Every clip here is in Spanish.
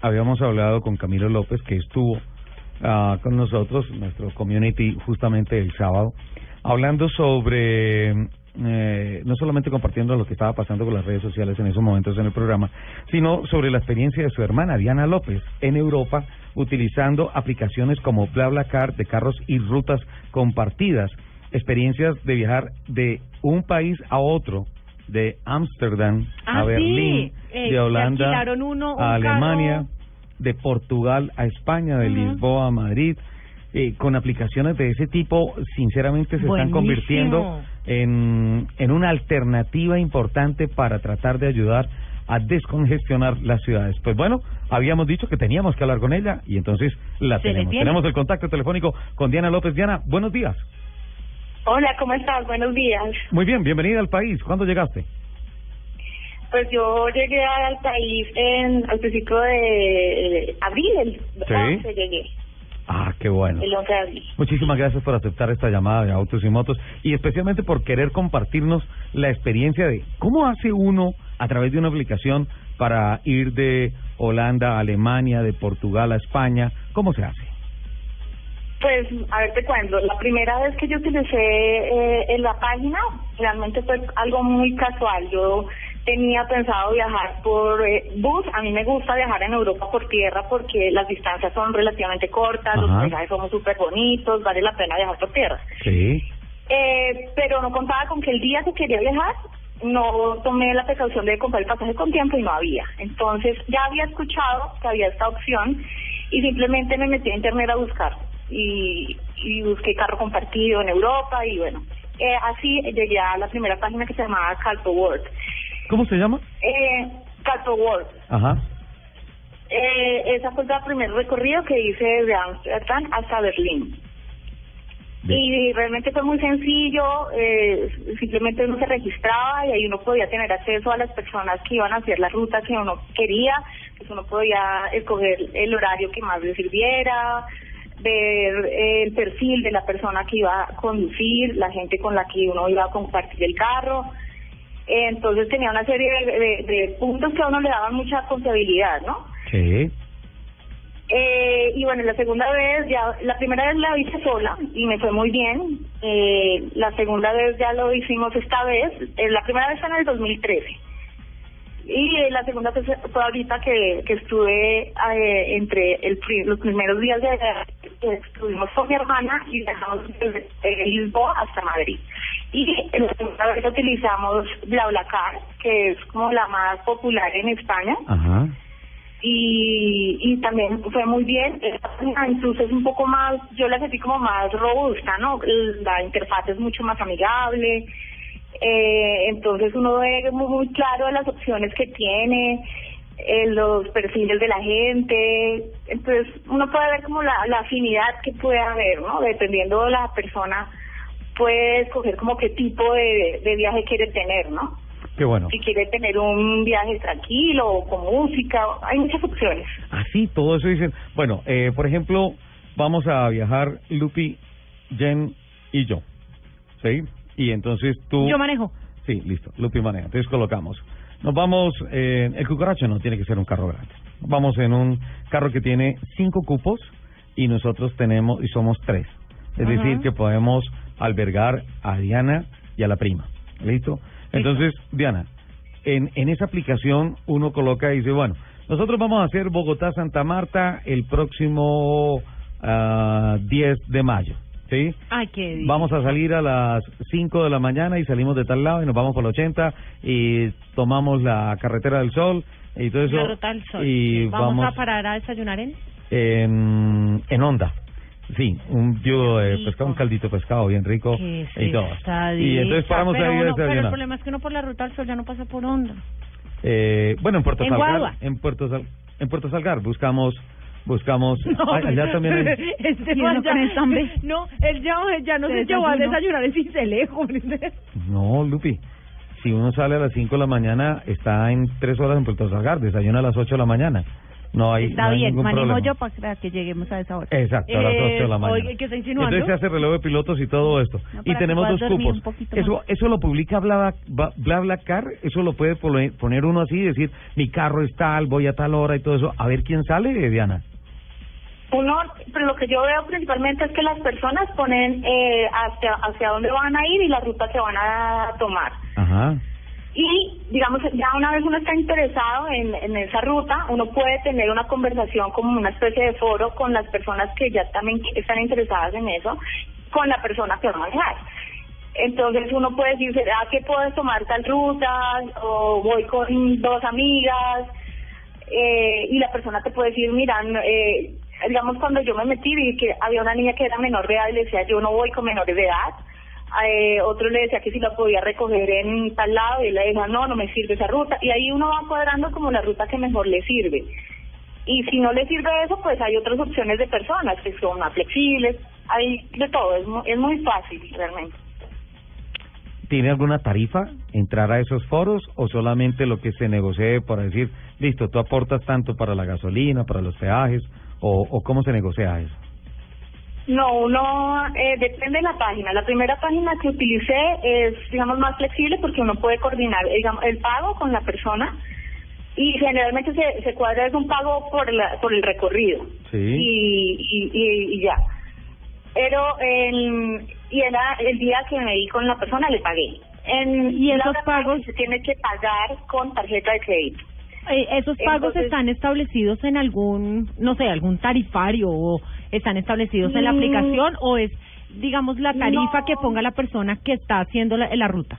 habíamos hablado con Camilo López, que estuvo ah, con nosotros, nuestro community, justamente el sábado, hablando sobre, eh, no solamente compartiendo lo que estaba pasando con las redes sociales en esos momentos en el programa, sino sobre la experiencia de su hermana, Diana López, en Europa, utilizando aplicaciones como BlaBlaCar de carros y rutas compartidas, experiencias de viajar de un país a otro, de Ámsterdam Ah, a sí. Berlín, Eh, de Holanda uno, a Alemania, carro. de Portugal a España, de. Lisboa a Madrid. Eh, con aplicaciones de ese tipo, sinceramente se están convirtiendo en, en una alternativa importante para tratar de ayudar a descongestionar las ciudades. Pues bueno, habíamos dicho que teníamos que hablar con ella y entonces la tenemos. Tenemos el contacto telefónico con Diana López. Diana, buenos días. Hola, ¿cómo estás? Buenos días. Muy bien, bienvenida al país. ¿Cuándo llegaste? Pues yo llegué al país en, al principio de abril, el Sí. 11 llegué, Ah, qué bueno. el 11 de abril. Muchísimas gracias por aceptar esta llamada de Autos y Motos y especialmente por querer compartirnos la experiencia de cómo hace uno a través de una aplicación para ir de Holanda a Alemania, de Portugal a España. ¿Cómo se hace? Pues, a ver, te cuento. La primera vez que yo utilicé eh, en la página, realmente fue algo muy casual. Yo tenía pensado viajar por eh, bus. A mí me gusta viajar en Europa por tierra porque las distancias son relativamente cortas, los paisajes son súper bonitos, vale la pena viajar por tierra. Sí. Eh, pero no contaba con que el día que quería viajar no tomé la precaución de comprar el pasaje con tiempo y no había. Entonces ya había escuchado que había esta opción y simplemente me metí a internet a buscar y, y busqué carro compartido en Europa y bueno, eh, así llegué a la primera página que se llamaba Calpo World. ¿Cómo se llama? Eh, Calpo World. Ajá. Eh, esa fue el primer recorrido que hice desde Amsterdam hasta Berlín. Bien. Y realmente fue muy sencillo, eh, simplemente uno se registraba y ahí uno podía tener acceso a las personas que iban a hacer la ruta que uno quería, pues uno podía escoger el horario que más le sirviera, ver eh, el perfil de la persona que iba a conducir, la gente con la que uno iba a compartir el carro. Entonces tenía una serie de, de- de puntos que a uno le daban mucha confiabilidad, ¿no? Sí. Eh, y bueno, la segunda vez, ya, la primera vez la hice sola y me fue muy bien. Eh, la segunda vez ya lo hicimos esta vez. Eh, la primera vez fue en el 2013. Y eh, la segunda vez fue ahorita que, que estuve eh, entre el, los primeros días de estuvimos con mi hermana y viajamos desde eh, Lisboa hasta Madrid. Y la segunda vez utilizamos BlaBlaCar, que es como la más popular en España Ajá. y, y también fue muy bien. Incluso es un poco más, yo la sentí como más robusta, ¿no? La interfaz es mucho más amigable. Eh, entonces uno ve muy, muy claro las opciones que tiene, eh, los perfiles de la gente. Entonces uno puede ver como la, la afinidad que puede haber, ¿no? Dependiendo de la persona, puede escoger como qué tipo de, de viaje quiere tener, ¿no? Qué bueno. si quiere tener un viaje tranquilo o con música, hay muchas opciones. Así, todo eso dicen. Bueno, eh, por ejemplo, vamos a viajar Lupi, Jen y yo. ¿Sí? Y entonces tú... Yo manejo. Sí, listo. Lupi maneja. Entonces colocamos. Nos vamos... Eh, el cucaracho no tiene que ser un carro grande. Vamos en un carro que tiene cinco cupos y nosotros tenemos... y somos tres. Es Ajá. decir, que podemos albergar a Diana y a la prima. ¿Listo? Entonces, Diana, en, en esa aplicación uno coloca y dice, bueno, nosotros vamos a hacer Bogotá-Santa Marta el próximo ah, 10 de mayo. ¿Sí? Ay, qué bien. Vamos a salir a las 5 de la mañana y salimos de tal lado y nos vamos por el 80 y tomamos la carretera del sol y todo eso. La ruta del sol. Y ¿Vamos, vamos, a parar a desayunar en? en, en onda. Sí, un yugo de pescado, un caldito de pescado bien rico Qué y todo. Y entonces paramos pero ahí a uno- Pero el desayunar. problema es que uno por la ruta del sol ya no pasa por onda. Eh, bueno, en Puerto En Salgar, Guagua. en Puerto Sal- en Puerto Salgar buscamos buscamos Ay, allá también hay- Este ¿Y man ya, no, él ya, ya no ¿Se llevó a desayunar en Cincelejo. No, Lupi. Si uno sale a las 5 de la mañana, está en 3 horas en Puerto Salgar, desayuna a las 8 de la mañana. No hay, Está no hay bien, ningún manejo problema. yo para que lleguemos a esa hora. Exacto, a las 8 de la Eh, mañana. Oiga, ¿qué está insinuando? Entonces se hace relevo de pilotos y todo esto. No, y tenemos que dos cupos. Eso eso lo publica Bla, Bla, Bla, Bla, Bla Car, eso lo puede pone- poner uno así y decir, mi carro es tal, voy a tal hora y todo eso. A ver quién sale, Diana. Uno, pero lo que yo veo principalmente es que las personas ponen eh, hacia, hacia dónde van a ir y la ruta que van a tomar. Ajá. Y, digamos, ya una vez uno está interesado en, en esa ruta, uno puede tener una conversación como una especie de foro con las personas que ya también están interesadas en eso, con la persona que va a manejar. Entonces uno puede decir, ¿será que puedes tomar tal ruta? O voy con dos amigas. Eh, y la persona te puede decir, mira, eh, digamos, cuando yo me metí vi que había una niña que era menor de edad y le decía, yo no voy con menores de edad. Eh, otro le decía que si la podía recoger en tal lado y él le decía, no, no me sirve esa ruta. Y ahí uno va cuadrando como la ruta que mejor le sirve. Y si no le sirve eso, pues hay otras opciones de personas que son más flexibles. Hay de todo, es muy, es muy fácil realmente. ¿Tiene alguna tarifa entrar a esos foros o solamente lo que se negocie para decir, listo, tú aportas tanto para la gasolina, para los peajes o, o cómo se negocia eso? No, uno eh, depende de la página. La primera página que utilicé es, digamos, más flexible porque uno puede coordinar digamos, el pago con la persona y generalmente se, se cuadra es un pago por, la, por el recorrido Sí. y, y, y, y ya. Pero el, y era el día que me di con la persona le pagué. En, ¿Y esos pagos? se tiene que pagar con tarjeta de crédito. Eh, ¿Esos pagos Entonces- están establecidos en algún, no sé, algún tarifario o están establecidos en la Mm. aplicación o es, digamos, la tarifa No. que ponga la persona que está haciendo la, la ruta?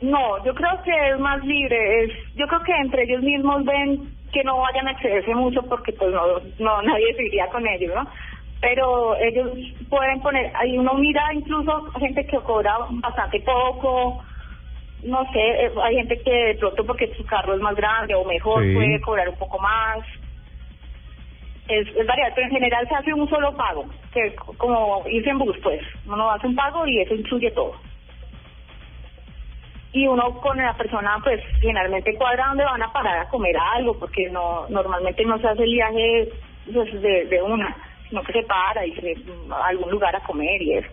No, yo creo que es más libre. Es, yo creo que entre ellos mismos ven que no vayan a excederse mucho porque pues no, no nadie se iría con ellos, ¿no? Pero ellos pueden poner, ahí uno mira incluso gente que cobra bastante poco, no sé, eh, hay gente que de pronto porque su carro es más grande o mejor Sí. puede cobrar un poco más. Es, es variable, pero en general se hace un solo pago, que como irse en bus, pues. Uno hace un pago y eso incluye todo y uno con la persona pues generalmente cuadra dónde van a parar a comer algo porque no normalmente no se hace el viaje pues, de, de una sino que se para y se a algún lugar a comer y eso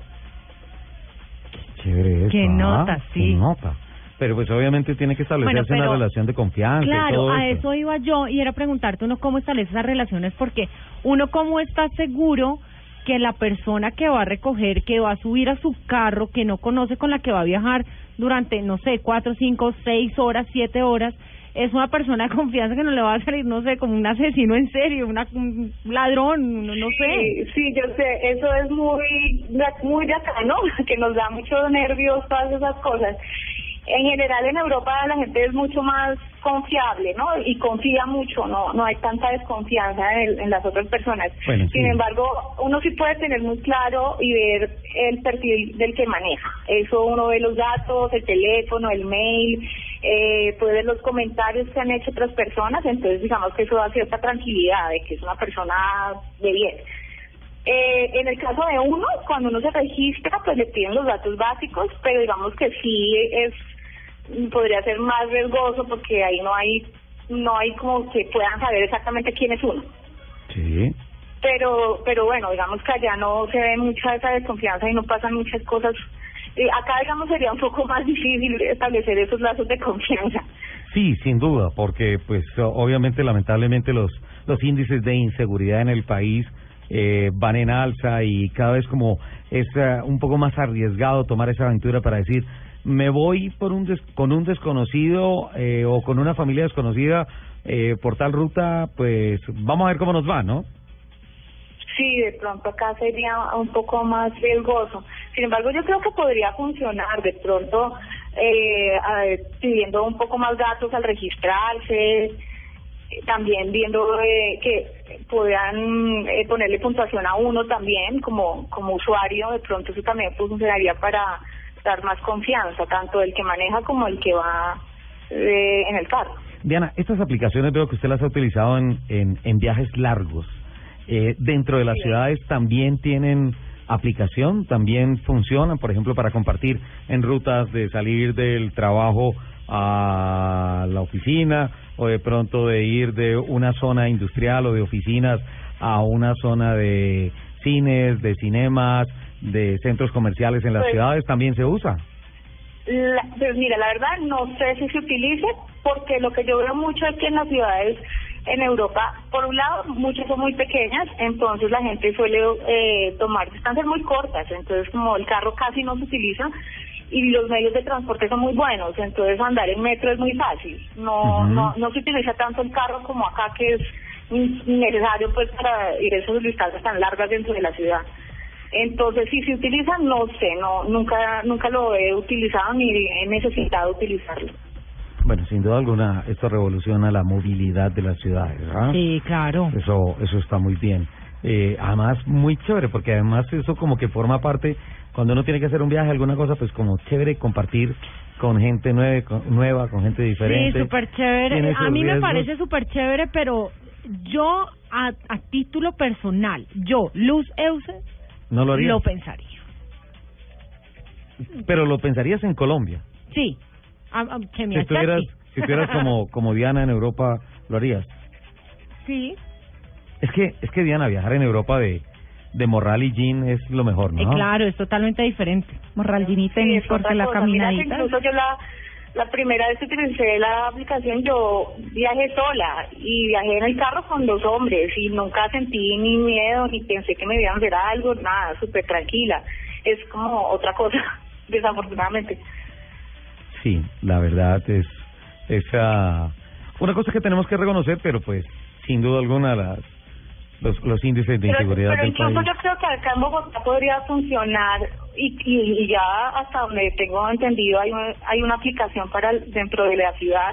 Chévere. Qué ah, nota, qué sí. nota. Pero pues obviamente tiene que establecerse Bueno, pero- una relación de confianza y Claro, todo a eso. eso iba yo y era preguntarte uno cómo establece esas relaciones porque uno cómo está seguro que la persona que va a recoger, que va a subir a su carro, que no conoce con la que va a viajar durante, no sé, cuatro, cinco, seis horas, siete horas, es una persona de confianza que no le va a salir, no sé, como un asesino en serio, una, un ladrón, no, no sé. Sí, sí, yo sé, eso es muy, muy de acá, ¿no? Que nos da mucho nervios todas esas cosas. En general en Europa la gente es mucho más confiable, ¿no? Y confía mucho, no no hay tanta desconfianza en, el- en las otras personas. Bueno, Sin sí. embargo, uno sí puede tener muy claro y ver el perfil del que maneja. Eso uno ve los datos, el teléfono, el mail, eh, puede ver los comentarios que han hecho otras personas, entonces digamos que eso da cierta tranquilidad de que es una persona de bien. Eh, en el caso de uno, cuando uno se registra, pues le piden los datos básicos, pero digamos que sí es podría ser más riesgoso porque ahí no hay no hay como que puedan saber exactamente quién es uno. Sí. Pero pero bueno, digamos que allá no se ve mucha esa desconfianza y no pasan muchas cosas. Eh, acá digamos sería un poco más difícil establecer esos lazos de confianza. Sí, sin duda, porque pues obviamente lamentablemente los los índices de inseguridad en el país eh, van en alza y cada vez como es eh, un poco más arriesgado tomar esa aventura para decir me voy por un des- con un desconocido eh, o con una familia desconocida eh, por tal ruta, pues vamos a ver cómo nos va, ¿no? Sí, de pronto acá sería un poco más riesgoso. Sin embargo, yo creo que podría funcionar de pronto eh, pidiendo un poco más datos al registrarse, también viendo eh, que puedan eh, ponerle puntuación a uno también como como usuario, de pronto eso también funcionaría para dar más confianza, tanto el que maneja como el que va eh, en el carro. Diana, estas aplicaciones veo que usted las ha utilizado en, en, en viajes largos. Eh, dentro de las Sí. ciudades también tienen aplicación, también funcionan, por ejemplo, para compartir en rutas de salir del trabajo a la oficina o de pronto de ir de una zona industrial o de oficinas a una zona de cines, de cinemas, de centros comerciales en las Pues- ciudades también se usa. La, pues mira, la verdad no sé si se utilice porque lo que yo veo mucho es que en las ciudades en Europa, por un lado, muchas son muy pequeñas, entonces la gente suele eh, tomar distancias muy cortas, entonces como el carro casi no se utiliza y los medios de transporte son muy buenos, entonces andar en metro es muy fácil. No, no, no se utiliza tanto el carro como acá que es necesario pues para ir a esas distancias tan largas dentro de la ciudad. Entonces, si se utiliza, no sé, no nunca nunca lo he utilizado ni he necesitado utilizarlo. Bueno, sin duda alguna, esto revoluciona la movilidad de las ciudades, ¿verdad? Sí, claro. Eso, eso está muy bien. Eh, además, muy chévere, porque además eso como que forma parte, cuando uno tiene que hacer un viaje, alguna cosa, pues como chévere compartir con gente nueve, con- nueva, con gente diferente. Sí, súper chévere. A mí me parece súper chévere, pero yo, a, a título personal, yo, Luz Euse, No lo haría. lo pensaría. Pero lo pensarías en Colombia. Sí. A, a- que me Si estuvieras, si estuvieras como, como Diana en Europa, lo harías. Sí. Es que, es que Diana, viajar en Europa de, de morral y jean es lo mejor, ¿no? Eh, claro, es totalmente diferente. Morral jean y Sí, tenis es porque la cosa. Mira caminadita. incluso yo la, la primera vez que utilicé la aplicación yo viajé sola y viajé en el carro con dos hombres y nunca sentí ni miedo ni pensé que me iban a hacer algo, nada, súper tranquila. Es como otra cosa, desafortunadamente. Sí, la verdad es esa una cosa que tenemos que reconocer, pero pues sin duda alguna las los, los índices de Pero, inseguridad pero del incluso país. yo creo que acá en Bogotá podría funcionar y, y, y ya hasta donde tengo entendido hay, un- hay una aplicación para el- dentro de la ciudad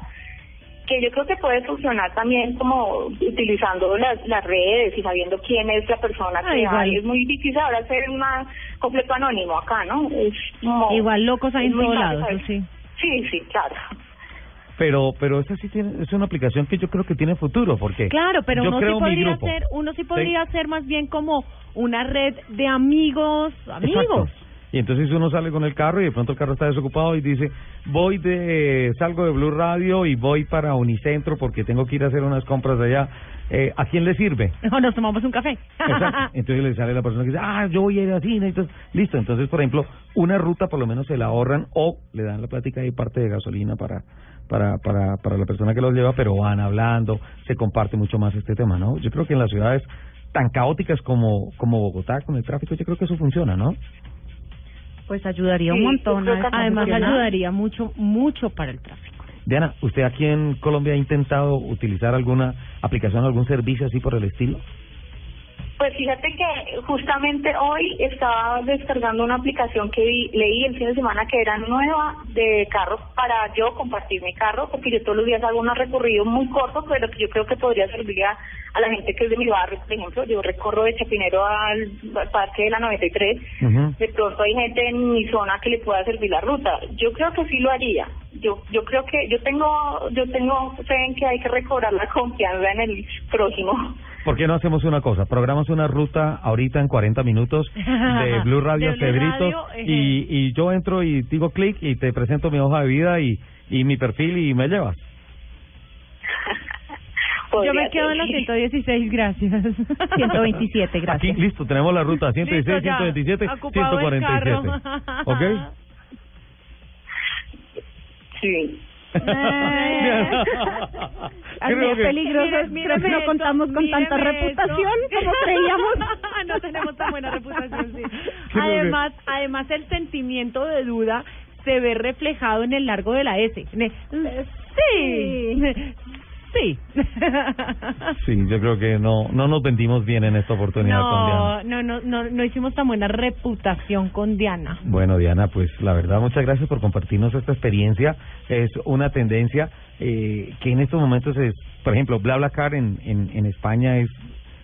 que yo creo que puede funcionar también como utilizando las, las redes y sabiendo quién es la persona Ah, que igual. hay. Es muy difícil ahora ser una completo anónimo acá, ¿no? Es como, Igual locos hay en todos lados, sí. Sí, sí, claro. Pero pero esa sí tiene es una aplicación que yo creo que tiene futuro porque Claro, pero yo uno sí podría ser, uno sí podría ser más bien como una red de amigos, amigos. Exacto. Y entonces uno sale con el carro y de pronto el carro está desocupado y dice, voy de, salgo de Blue Radio y voy para Unicentro porque tengo que ir a hacer unas compras allá. Eh, ¿A quién le sirve? O nos tomamos un café. Exacto. Entonces le sale la persona que dice, ah, yo voy a ir así, entonces, listo. Entonces, por ejemplo, una ruta por lo menos se la ahorran o le dan la plática y parte de gasolina para, para, para, para la persona que los lleva, pero van hablando, se comparte mucho más este tema, ¿no? Yo creo que en las ciudades tan caóticas como, como Bogotá, con el tráfico, yo creo que eso funciona, ¿no? Pues ayudaría un montón. Además ayudaría mucho, mucho para el tráfico. Diana, ¿usted aquí en Colombia ha intentado utilizar alguna aplicación, algún servicio así por el estilo? Pues fíjate que justamente hoy estaba descargando una aplicación que vi- leí el fin de semana que era nueva de carro para yo compartir mi carro, porque yo todos los días hago unos recorridos muy cortos, pero que yo creo que podría servir a, a la gente que es de mi barrio, por ejemplo. Yo recorro de Chapinero al, al Parque de la 93. Ujú. De pronto hay gente en mi zona que le pueda servir la ruta. Yo creo que sí lo haría. Yo yo creo que yo tengo yo tengo fe en que hay que recobrar la confianza en el prójimo. ¿Por qué no hacemos una cosa? Programas una ruta ahorita en 40 minutos de Blue Radio a De Blue Cedritos Radio, ejé. y, y yo entro y digo clic y te presento mi hoja de vida y, y mi perfil y me llevas. Yo me quedo en los 116, gracias. 127, Aquí, gracias. listo, tenemos la ruta 116, Listo, ya. 127, Ocupado el 147. carro. ¿Ok? Sí. Eh. Así Creo es que- peligroso. Mire- Creo que no esto, contamos con tanta míreme reputación esto. como creíamos. no tenemos tan buena reputación, sí. Creo que- Además, además el sentimiento de duda se ve reflejado en el largo de la S. El- Sí. Sí. Sí, yo creo que no no nos vendimos bien en esta oportunidad con Diana. No, no, no, no, no hicimos tan buena reputación con Diana. Bueno, Diana, pues la verdad, muchas gracias por compartirnos esta experiencia. Es una tendencia eh, que en estos momentos es, por ejemplo, BlaBlaCar en, en, en España es,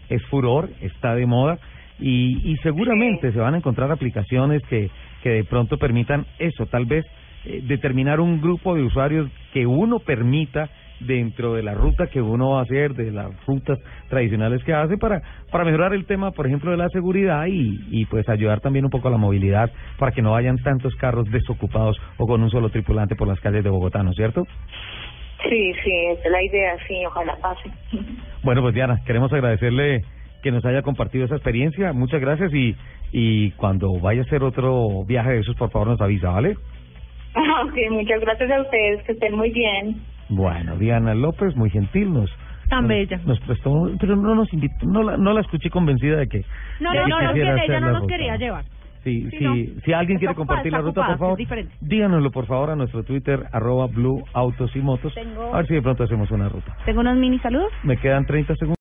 es furor, está de moda y, y seguramente se van a encontrar aplicaciones que, que de pronto permitan eso, tal vez eh, determinar un grupo de usuarios que uno permita dentro de la ruta que uno va a hacer, de las rutas tradicionales que hace para para mejorar el tema, por ejemplo, de la seguridad y, y pues ayudar también un poco a la movilidad para que no vayan tantos carros desocupados o con un solo tripulante por las calles de Bogotá, ¿no es cierto? Sí, sí, esa es la idea, sí, ojalá pase. Bueno, pues Diana, queremos agradecerle que nos haya compartido esa experiencia. Muchas gracias y, y cuando vaya a hacer otro viaje de esos, por favor nos avisa, ¿vale? Ok, muchas gracias a ustedes, que estén muy bien. Bueno, Diana López, muy gentil, nos... Tan nos- bella. Nos prestó, pero no nos invitó, no la, no la escuché convencida de que... No, de no, que no, no, quiere, ella no la nos ruta. quería llevar. Sí, Sí, sí, no. si alguien quiere ocupada, compartir la está ruta, ocupada, por favor, díganoslo por favor a nuestro Twitter, arroba Blue Autos y Motos. Tengo- A ver si de pronto hacemos una ruta. Tengo unos mini saludos. Me quedan 30 segundos.